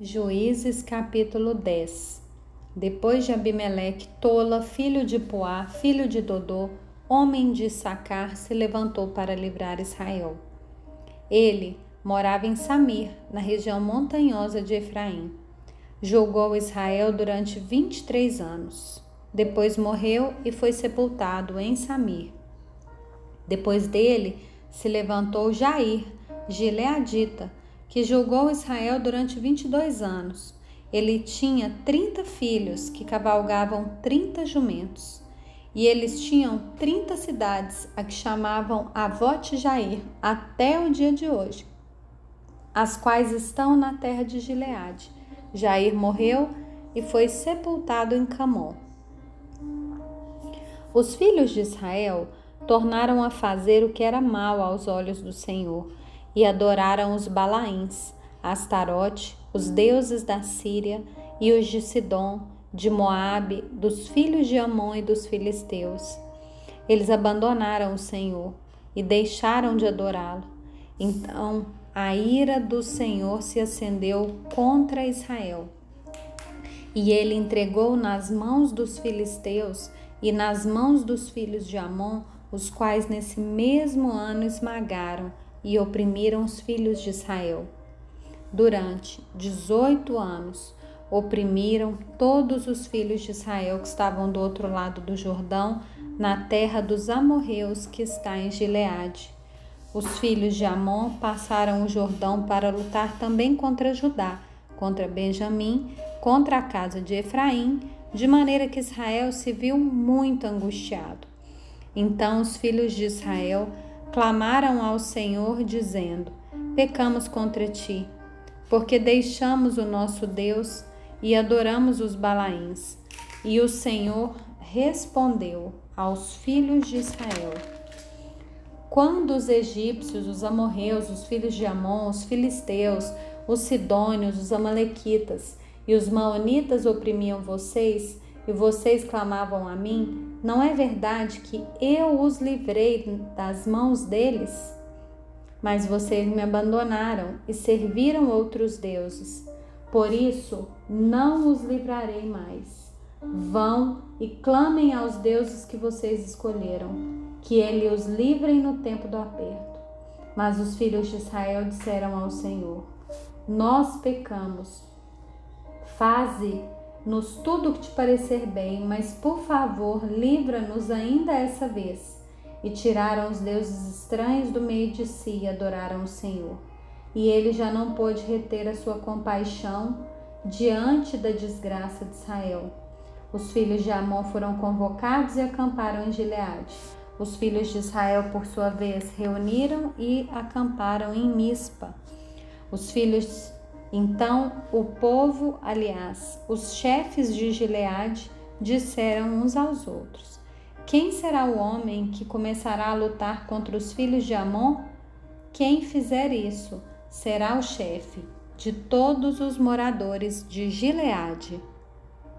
Juízes capítulo 10 Depois de Abimeleque, Tola, filho de Poá, filho de Dodô, homem de Sacar, se levantou para livrar Israel. Ele morava em Samir, na região montanhosa de Efraim. Julgou Israel durante 23 anos. Depois morreu e foi sepultado em Samir. Depois dele se levantou Jair, gileadita, que julgou Israel durante 22 anos. Ele tinha 30 filhos que cavalgavam 30 jumentos. E eles tinham 30 cidades, a que chamavam Avote Jair, até o dia de hoje, as quais estão na terra de Gileade. Jair morreu e foi sepultado em Camon. Os filhos de Israel tornaram a fazer o que era mal aos olhos do Senhor e adoraram os Balaíns, Astarote, os deuses da Síria e os de Sidom, de Moabe, dos filhos de Amon e dos filisteus. Eles abandonaram o Senhor e deixaram de adorá-lo. Então a ira do Senhor se acendeu contra Israel. E ele entregou nas mãos dos filisteus e nas mãos dos filhos de Amon, os quais nesse mesmo ano esmagaram e oprimiram os filhos de Israel. Durante 18 anos, oprimiram todos os filhos de Israel que estavam do outro lado do Jordão, na terra dos amorreus que está em Gileade. Os filhos de Amon passaram o Jordão para lutar também contra Judá, contra Benjamim, contra a casa de Efraim, de maneira que Israel se viu muito angustiado. Então os filhos de Israel clamaram ao Senhor, dizendo: Pecamos contra ti, porque deixamos o nosso Deus e adoramos os Balaíns. E o Senhor respondeu aos filhos de Israel: Quando os egípcios, os amorreus, os filhos de Amon, os filisteus, os sidônios, os amalequitas e os maonitas oprimiam vocês, e vocês clamavam a mim, não é verdade que eu os livrei das mãos deles? Mas vocês me abandonaram e serviram outros deuses. Por isso, não os livrarei mais. Vão e clamem aos deuses que vocês escolheram, que ele os livrem no tempo do aperto. Mas os filhos de Israel disseram ao Senhor: Nós pecamos. Faze nos tudo o que te parecer bem, mas por favor, livra-nos ainda essa vez. E tiraram os deuses estranhos do meio de si e adoraram o Senhor. E ele já não pôde reter a sua compaixão diante da desgraça de Israel. Os filhos de Amon foram convocados e acamparam em Gileade. Os filhos de Israel, por sua vez, reuniram e acamparam em Mispa. Os filhos então o povo, aliás, os chefes de Gileade, disseram uns aos outros: Quem será o homem que começará a lutar contra os filhos de Amon? Quem fizer isso será o chefe de todos os moradores de Gileade.